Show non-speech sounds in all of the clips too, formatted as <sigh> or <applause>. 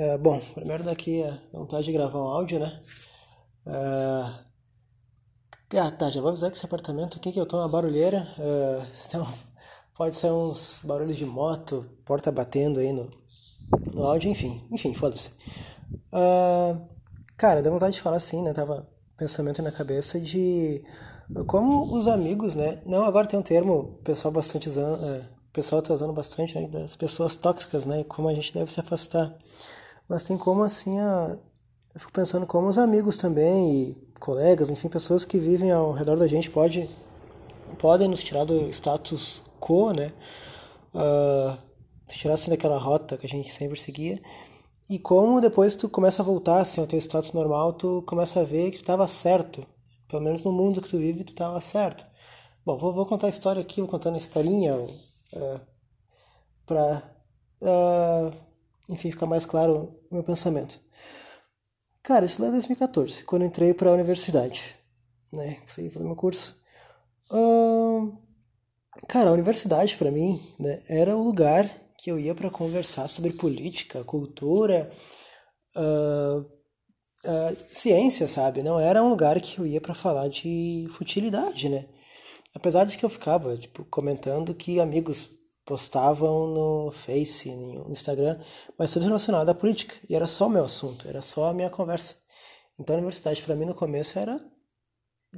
É, bom, primeiro daqui a vontade de gravar um áudio, né? É... Ah, tá, já vou avisar que esse apartamento aqui que eu tô uma barulheira. É... <laughs> Então, pode ser uns barulhos de moto, porta batendo aí no, no áudio, enfim. Enfim, foda-se. É... Cara, dá vontade de falar assim, né? Tava pensamento na cabeça de como os amigos, né? Não, agora tem um termo, pessoal bastante usando, é, pessoal tá usando bastante, né? Das pessoas tóxicas, né? Como a gente deve se afastar mas tem como assim a eu fico pensando como os amigos também e colegas, enfim, pessoas que vivem ao redor da gente pode podem nos tirar do status quo, né? Uh, tirar assim daquela rota que a gente sempre seguia. E como depois tu começa a voltar assim ao teu status normal, tu começa a ver que tu estava certo. Pelo menos no mundo que tu vive, tu estava certo. Bom, vou, vou, contar a história aqui, vou contando a historinha uh, para uh, enfim, ficar mais claro o meu pensamento. Cara, isso lá é 2014, quando entrei para a universidade, né? Consegui fazer meu curso. Cara, a universidade para mim né, era o lugar que eu ia para conversar sobre política, cultura, uh, uh, ciência, sabe? Não era um lugar que eu ia para falar de futilidade, né? Apesar de que eu ficava, tipo, comentando que amigos postavam no Face, no Instagram, mas tudo relacionado à política. E era só o meu assunto, era só a minha conversa. Então a universidade para mim no começo era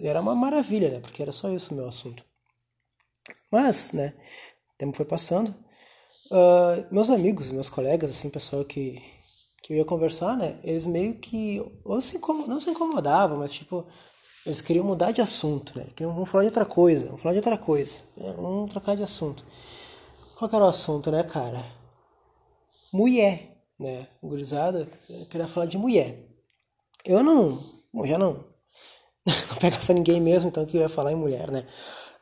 era uma maravilha, né? Porque era só isso o meu assunto. Mas, né? O tempo foi passando. Uh, meus amigos, meus colegas, assim, pessoal que, que eu ia conversar, né? Eles meio que ou se não se incomodavam, mas tipo eles queriam mudar de assunto, né? Queriam vamos falar de outra coisa, vamos falar de outra coisa, né? vamos trocar de assunto. Qual era o assunto, né, cara? Mulher, né? Gurizada, eu queria falar de mulher. Eu não, já não, <laughs> não pegava ninguém mesmo, então que eu ia falar em mulher, né?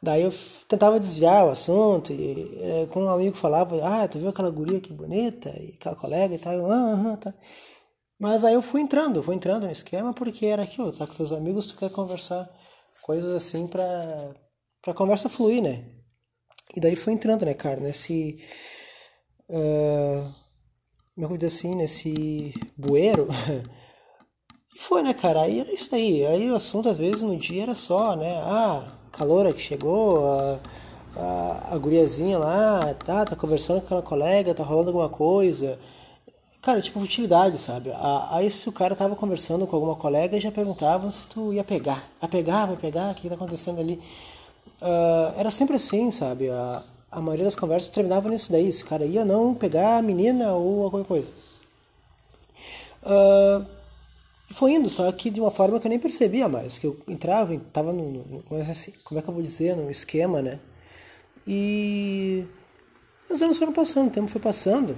Daí eu tentava desviar o assunto, e é, quando um amigo falava, ah, tu viu aquela guria que bonita, e aquela colega e tal, eu, ah, ah, tá. Mas aí eu fui entrando, fui entrando no esquema porque era aquilo, tá com teus amigos, tu quer conversar coisas assim pra, pra conversa fluir, né? E daí foi entrando, né, cara, nesse. Uh, eu dizer assim? Nesse bueiro. <laughs> e foi, né, cara? Aí era isso aí. Aí o assunto, às vezes, no dia era só, né? Ah, caloura que chegou, a, a, a guriazinha lá, tá, tá conversando com aquela colega, tá rolando alguma coisa. Cara, tipo, utilidade, sabe? Aí se o cara tava conversando com alguma colega já perguntava se tu ia pegar. Vai pegar, vai pegar, o que tá acontecendo ali? Uh, era sempre assim, sabe? A, a maioria das conversas terminava nisso daí. Esse cara ia não pegar a menina ou alguma coisa. Uh, foi indo, só que de uma forma que eu nem percebia mais. Que eu entrava, estava no, no, como é que eu vou dizer, no esquema, né? E os anos foram passando, o tempo foi passando.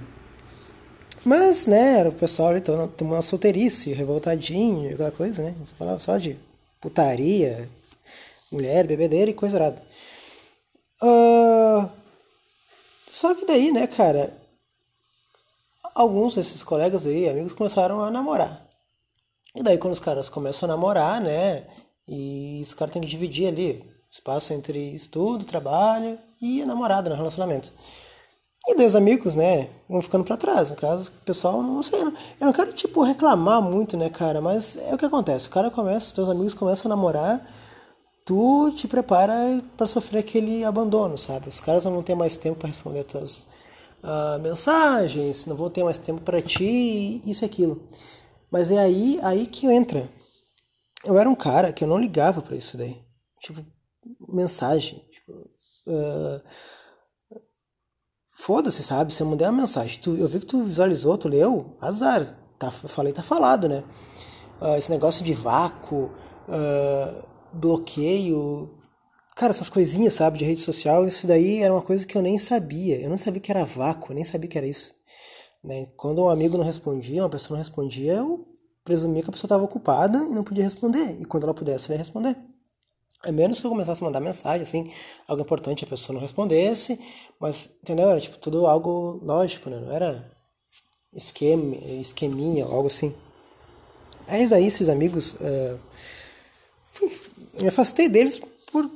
Mas, né, era o pessoal ali tomando uma solteirice, revoltadinho, aquela coisa, né? Você falava só de putaria, mulher, bebedeira e coisa errada. Uh, só que daí, né, cara, alguns desses colegas aí, amigos, começaram a namorar. E daí quando os caras começam a namorar, né, e os caras têm que dividir ali espaço entre estudo, trabalho e a namorada no relacionamento. E daí os amigos, né, vão ficando para trás. No caso, o pessoal, não sei, eu não quero, tipo, reclamar muito, né, cara, mas é o que acontece. O cara começa, teus amigos começam a namorar tu te prepara para sofrer aquele abandono, sabe? Os caras não vão ter mais tempo para responder tuas uh, mensagens, não vão ter mais tempo para ti, isso e aquilo. Mas é aí, aí que entra. Eu era um cara que eu não ligava para isso daí. Tipo, mensagem. Tipo, uh, Foda-se, sabe? Se eu mandei uma mensagem, tu, eu vi que tu visualizou, tu leu, azar. Tá, falei, tá falado, né? Uh, esse negócio de vácuo. Uh, bloqueio, cara, essas coisinhas, sabe, de rede social, isso daí era uma coisa que eu nem sabia. Eu não sabia que era vácuo, nem sabia que era isso. Né? Quando um amigo não respondia, uma pessoa não respondia, eu presumia que a pessoa estava ocupada e não podia responder. E quando ela pudesse, ela ia responder. A menos que eu começasse a mandar mensagem, assim, algo importante, a pessoa não respondesse, mas, entendeu? Era tipo tudo algo lógico, né? Não era esquema, esqueminha, algo assim. Mas aí esses amigos uh, me afastei deles por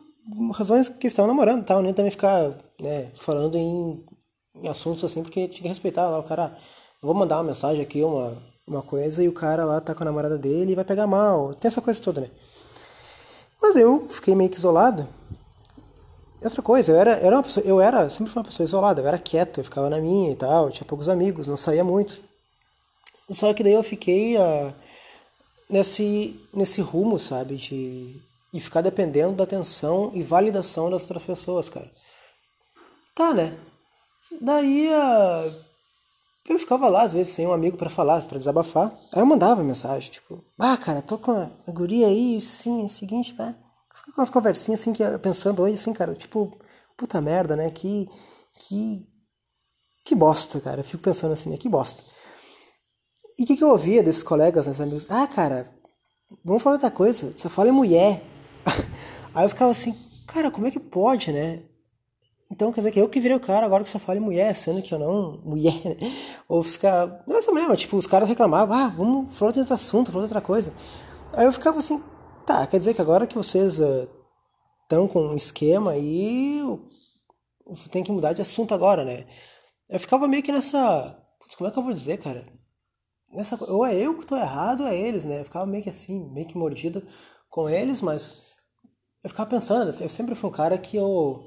razões que estavam namorando tal, nem também ficar né, falando em, em, assuntos assim, porque tinha que respeitar lá o cara vou mandar uma mensagem aqui, uma, uma coisa, e o cara lá tá com a namorada dele e vai pegar mal. Tem essa coisa toda, né? Mas eu fiquei meio que isolado. Outra coisa, eu era, era uma pessoa, eu era, sempre fui uma pessoa isolada, eu era quieto, eu ficava na minha e tal, tinha poucos amigos, não saía muito. Só que daí eu fiquei uh, nesse, nesse rumo, sabe, de, de ficar dependendo da atenção e validação das outras pessoas, cara. Tá, né? Daí uh, eu ficava lá, às vezes, sem um amigo para falar, para desabafar. Aí eu mandava mensagem, tipo, ah, cara, tô com a guria aí, sim, é seguinte, né? Com umas conversinhas assim, que pensando hoje, assim, cara, tipo, puta merda, né? Que. Que. Que bosta, cara. Eu fico pensando assim, né? Que bosta. E o que, que eu ouvia desses colegas, né, amigos? Ah, cara, vamos falar outra coisa, só fala em mulher. <laughs> Aí eu ficava assim, cara, como é que pode, né? Então quer dizer que eu que virei o cara agora que só fala em mulher, sendo que eu não. <laughs> Mulher, né? Ou ficar. Não é essa mesmo, tipo, os caras reclamavam, ah, vamos falar de outro assunto, falar de outra coisa. Aí eu ficava assim, Tá, quer dizer que agora que vocês estão uh, com um esquema aí, tem que mudar de assunto agora, né? Eu ficava meio que nessa. Como é que eu vou dizer, cara? Nessa, ou é eu que tô errado, ou é eles, né? Eu ficava meio que assim, meio que mordido com eles, mas eu ficava pensando, eu sempre fui um cara que eu.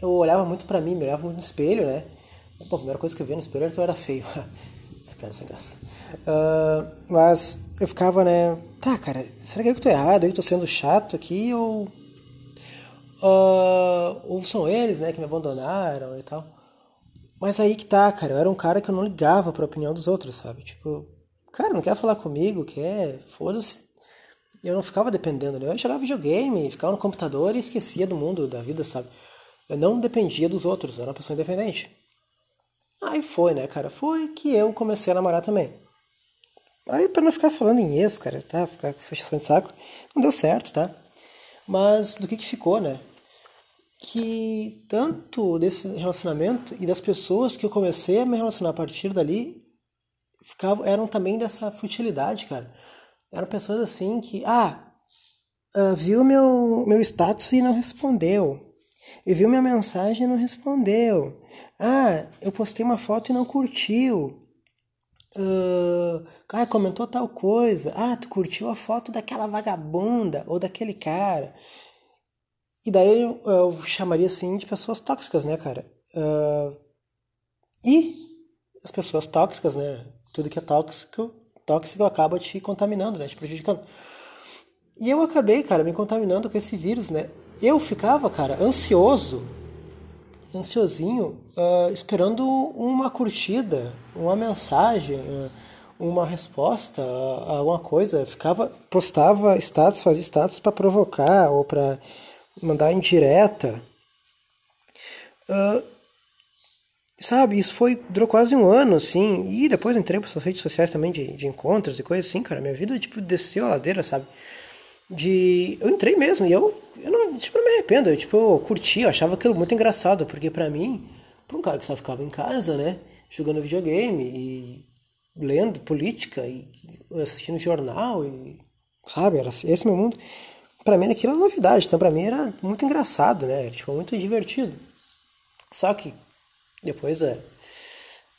Eu olhava muito para mim, me olhava muito no espelho, né? Pô, a primeira coisa que eu via no espelho era que eu era feio. <laughs> Piada sem graça. Uh, mas eu ficava, né? Tá, cara, será que eu tô errado? Eu tô sendo chato aqui ou. Uh, ou são eles, né, que me abandonaram e tal. Mas aí que tá, cara. Eu era um cara que eu não ligava pra opinião dos outros, sabe? Tipo, cara, não quer falar comigo, quer. Foda-se. Eu não ficava dependendo, né? Eu jogava videogame, ficava no computador e esquecia do mundo, da vida, sabe? Eu não dependia dos outros, eu era uma pessoa independente. Aí foi, né, cara? Foi que eu comecei a namorar também. Aí pra não ficar falando em ex, cara, tá? Ficar com essa de saco, não deu certo, tá? Mas do que que ficou, né? Que tanto desse relacionamento e das pessoas que eu comecei a me relacionar a partir dali ficavam, eram também dessa futilidade, cara. Eram pessoas assim que, ah, uh, viu meu, meu status e não respondeu. E viu minha mensagem e não respondeu. Ah, eu postei uma foto e não curtiu. Uh, ah, comentou tal coisa. Ah, tu curtiu a foto daquela vagabunda ou daquele cara. E daí eu, eu chamaria assim de pessoas tóxicas, né, cara? Uh, e as pessoas tóxicas, né? Tudo que é tóxico, tóxico acaba te contaminando, né? Te prejudicando. E eu acabei, cara, me contaminando com esse vírus, né? Eu ficava, cara, ansioso, ansiosinho, uh, esperando uma curtida, uma mensagem. Uh, uma resposta a alguma coisa, ficava postava status, fazia status para provocar ou para mandar indireta. Uh, sabe, isso foi durou quase um ano, assim, e depois entrei para as redes sociais também de, de encontros e coisas assim, cara, minha vida tipo desceu a ladeira, sabe? De eu entrei mesmo e eu eu não, tipo, não me arrependo, eu tipo eu curti, eu achava aquilo muito engraçado, porque para mim, para um cara que só ficava em casa, né, jogando videogame e lendo política e assistindo jornal e sabe era esse meu mundo para mim aquilo era novidade então para mim era muito engraçado né tipo muito divertido só que depois a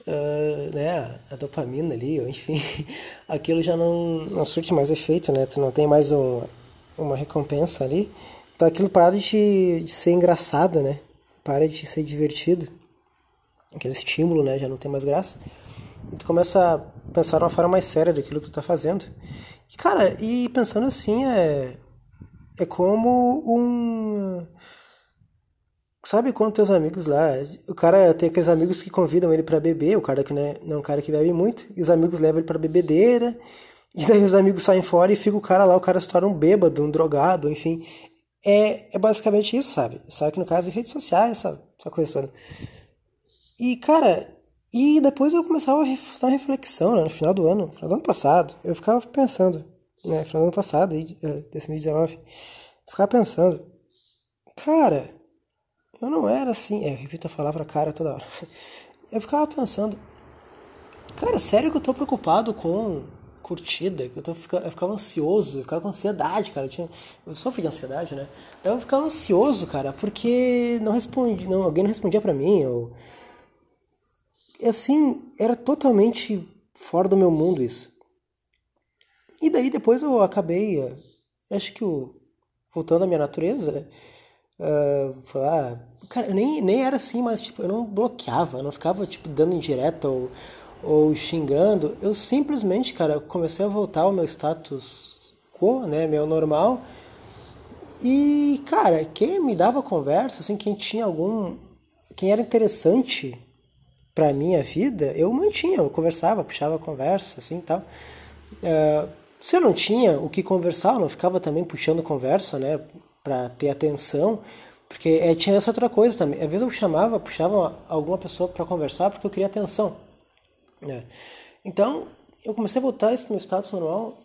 uh, né a dopamina ali ou enfim <laughs> aquilo já não não surte mais efeito né tu não tem mais um, uma recompensa ali então aquilo para de, de ser engraçado né para de ser divertido aquele estímulo né já não tem mais graça e tu começa a pensar de uma forma mais séria daquilo que tu tá fazendo. E, cara, e pensando assim, é, é como um. Sabe quando teus amigos lá, o cara tem aqueles amigos que convidam ele para beber, o cara que não é, não é um cara que bebe muito, e os amigos levam ele para bebedeira, <laughs> e daí os amigos saem fora e fica o cara lá, o cara se torna um bêbado, um drogado, enfim. É, é basicamente isso, sabe? Só que no caso de redes sociais, essa, essa coisa toda. E, cara, e depois eu começava a fazer uma reflexão, né, no final do ano, no final do ano passado, eu ficava pensando, né, no final do ano passado, aí, 2019, eu ficava pensando, cara, eu não era assim, é, eu repito a palavra cara toda hora, eu ficava pensando, cara, sério que eu tô preocupado com curtida, eu, tô, eu ficava ansioso, eu ficava com ansiedade, cara, eu, tinha, eu sofro de ansiedade, né, eu ficava ansioso, cara, porque não respondi, não, alguém não respondia pra mim, ou assim, era totalmente fora do meu mundo isso. E daí depois eu acabei, uh, acho que voltando à minha natureza, né? Uh, falar, cara, eu nem, nem era assim, mas tipo, eu não bloqueava, eu não ficava tipo dando indireta ou, ou xingando. Eu simplesmente, cara, comecei a voltar ao meu status quo, né, meu normal. E, cara, quem me dava conversa, assim, quem tinha algum, quem era interessante para minha vida, eu mantinha, eu conversava, puxava a conversa, assim, tal. Uh, se eu não tinha o que conversar, eu não ficava também puxando conversa, né, para ter atenção, porque é, tinha essa outra coisa também. Às vezes eu chamava, puxava alguma pessoa para conversar porque eu queria atenção. Né? Então, eu comecei a voltar isso para o meu status normal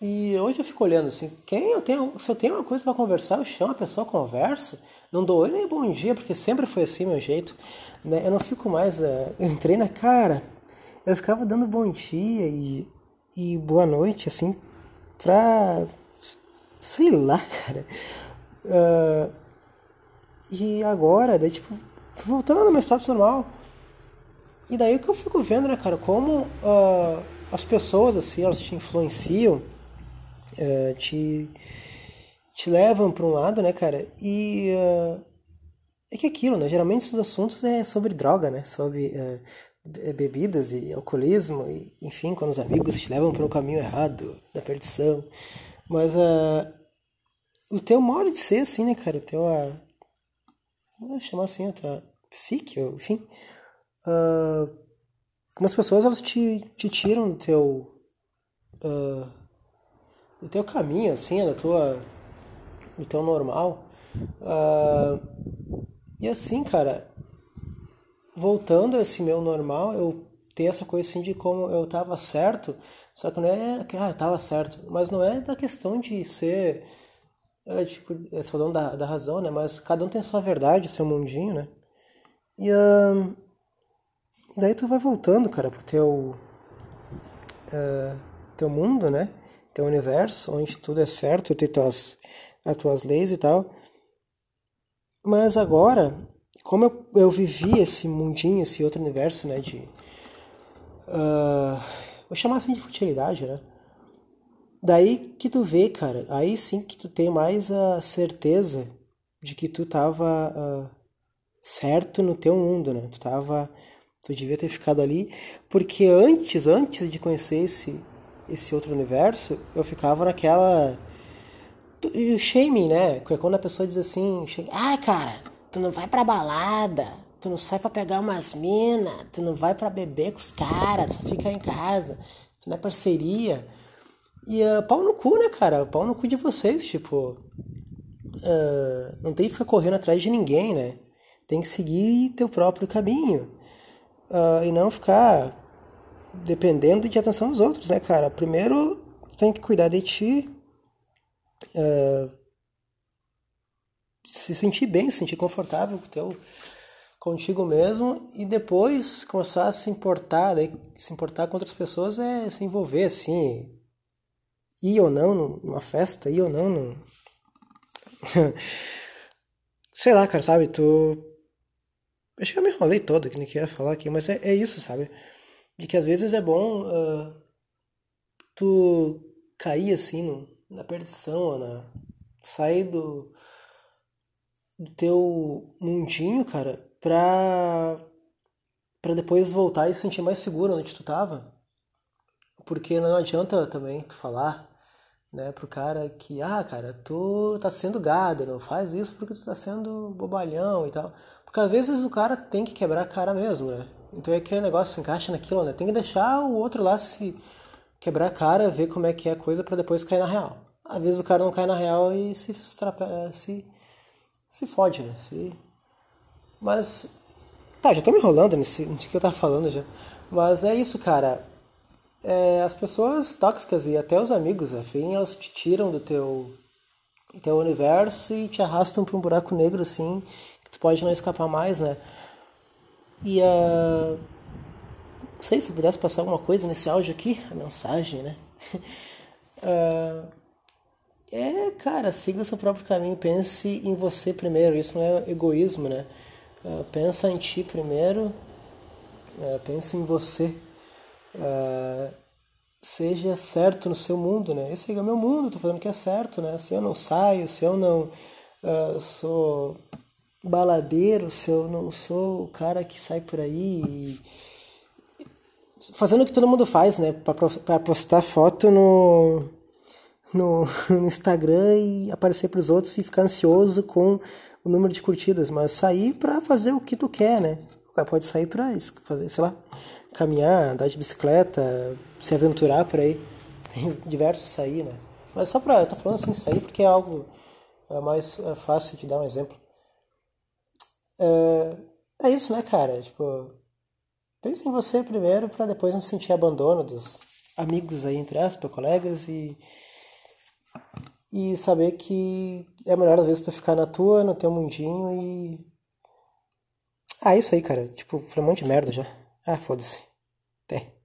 e hoje eu fico olhando assim, quem eu tenho, se eu tenho uma coisa para conversar, eu chamo a pessoa, converso, não dou oi nem bom dia, porque sempre foi assim meu jeito. Né? Eu não fico mais, uh, <laughs> eu entrei na cara, eu ficava dando bom dia e, e boa noite, assim, pra Sei lá, <laughs> cara. Uh, e agora, daí, tipo, voltando ao meu status normal. E daí o que eu fico vendo, né, cara, como uh, as pessoas, assim, elas te influenciam, uh, te, te levam para um lado, né, cara, e uh, é que aquilo, né, geralmente esses assuntos é sobre droga, né, sobre bebidas e alcoolismo, e, enfim, quando os amigos te levam para o caminho errado, da perdição. Mas uh, o teu modo de ser, assim, né, cara? O teu. Uh, chamar assim, a tua psique, enfim. Uh, como as pessoas elas te, te tiram do teu. Uh, do teu caminho, assim, da tua. do teu normal. Uh, e assim, cara, voltando a esse meu normal, eu ter essa coisa assim de como eu tava certo só que não é que ah, tava certo, mas não é da questão de ser é, tipo, é falando da, da razão, né? Mas cada um tem sua verdade, seu mundinho, né? E daí tu vai voltando, cara, pro teu uh, teu mundo, né? Teu universo, onde tudo é certo, tem tuas as tuas leis e tal. Mas agora, como eu, eu vivi esse mundinho, esse outro universo, né? De uh, Vou chamar assim de futilidade, né? Daí que tu vê, cara, aí sim que tu tem mais a certeza de que tu tava uh, certo no teu mundo, né? Tu tava. Tu devia ter ficado ali. Porque antes, antes de conhecer esse, esse outro universo, eu ficava naquela. O shaming, né? Quando a pessoa diz assim, ah, cara, tu não vai pra balada, tu não sai pra pegar umas minas, tu não vai pra beber com os caras, só fica em casa, tu não é parceria. E uh, pau no cu, né, cara? Pau no cu de vocês, tipo. Uh, não tem que ficar correndo atrás de ninguém, né? Tem que seguir teu próprio caminho. Uh, e não ficar dependendo de atenção dos outros, né, cara? Primeiro, tem que cuidar de ti. Uh, se sentir bem, se sentir confortável com o teu contigo mesmo e depois começar a se importar, daí, se importar com outras pessoas é se envolver assim, ir ou não numa festa, ir ou não num... <laughs> Sei lá, cara, sabe, tu... Acho que eu me enrolei todo que nem queria falar aqui, mas é, é isso, sabe? De que às vezes é bom uh, tu cair assim no, na perdição, na... sair do, do teu mundinho, cara, pra, pra depois voltar e se sentir mais seguro onde tu tava. Porque não adianta também tu falar, né, pro cara que, ah, cara, tu tá sendo gado, não faz isso porque tu tá sendo bobalhão e tal. Porque às vezes o cara tem que quebrar a cara mesmo, né? Então é aquele negócio se encaixa naquilo, né? Tem que deixar o outro lá se quebrar a cara, ver como é que é a coisa para depois cair na real. Às vezes o cara não cai na real e se, se, se fode, né? Se mas. Tá, já tô me enrolando nesse, nisso que eu tava falando já. Mas é isso, cara. É, as pessoas tóxicas e até os amigos, afim, elas te tiram do teu, teu universo e te arrastam pra um buraco negro assim, que tu pode não escapar mais, né? E a. Uh, não sei se eu pudesse passar alguma coisa nesse áudio aqui, a mensagem, né? uh, <laughs> é, cara, siga seu próprio caminho, pense em você primeiro, isso não é egoísmo, né? Uh, pensa em ti primeiro É, pense em você. É, seja certo no seu mundo, né? Esse é o meu mundo, tô falando que é certo, né? Se eu não saio, se eu não sou baladeiro, se eu não sou o cara que sai por aí e... fazendo o que todo mundo faz, né? Para postar foto no, no, <laughs> no Instagram e aparecer para os outros e ficar ansioso com o número de curtidas, mas sair para fazer o que tu quer, né? Pode sair para fazer, sei lá, caminhar, andar de bicicleta, se aventurar por aí. <laughs> Tem diversos sair, né? Mas só pra. Eu tô falando assim, sair porque é algo é mais é fácil de dar um exemplo. É, é isso, né, cara? Tipo, pense em você primeiro para depois não sentir abandono dos amigos aí, entre aspas, colegas e. E saber que é melhor às vezes tu ficar na tua, no teu mundinho e. Ah, isso aí, cara. Tipo, falei um monte de merda já. Ah, foda-se. Até.